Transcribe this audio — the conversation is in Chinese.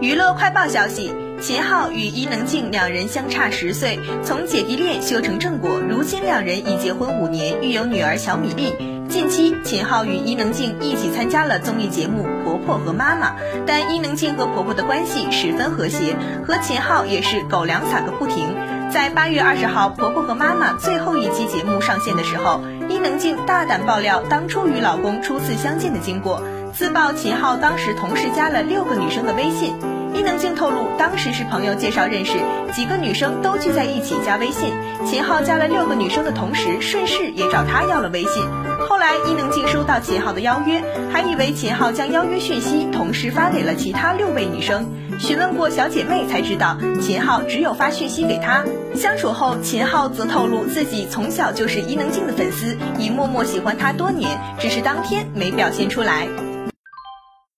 娱乐快报消息：秦昊与伊能静两人相差十岁，从姐弟恋修成正果，如今两人已结婚五年，育有女儿小米粒。近期，秦昊与伊能静一起参加了综艺节目《婆婆和妈妈》，但伊能静和婆婆的关系十分和谐，和秦昊也是狗粮撒个不停。在八月二十号，《婆婆和妈妈》最后一期节目上线的时候，伊能静大胆爆料当初与老公初次相见的经过，自曝秦昊当时同时加了六个女生的微信。伊能静透露，当时是朋友介绍认识，几个女生都聚在一起加微信，秦昊加了六个女生的同时，顺势也找她要了微信。后来伊能静收到秦昊的邀约，还以为秦昊将邀约讯息同时发给了其他六位女生。询问过小姐妹才知道，秦昊只有发讯息给她。相处后，秦昊则透露自己从小就是伊能静的粉丝，已默默喜欢她多年，只是当天没表现出来。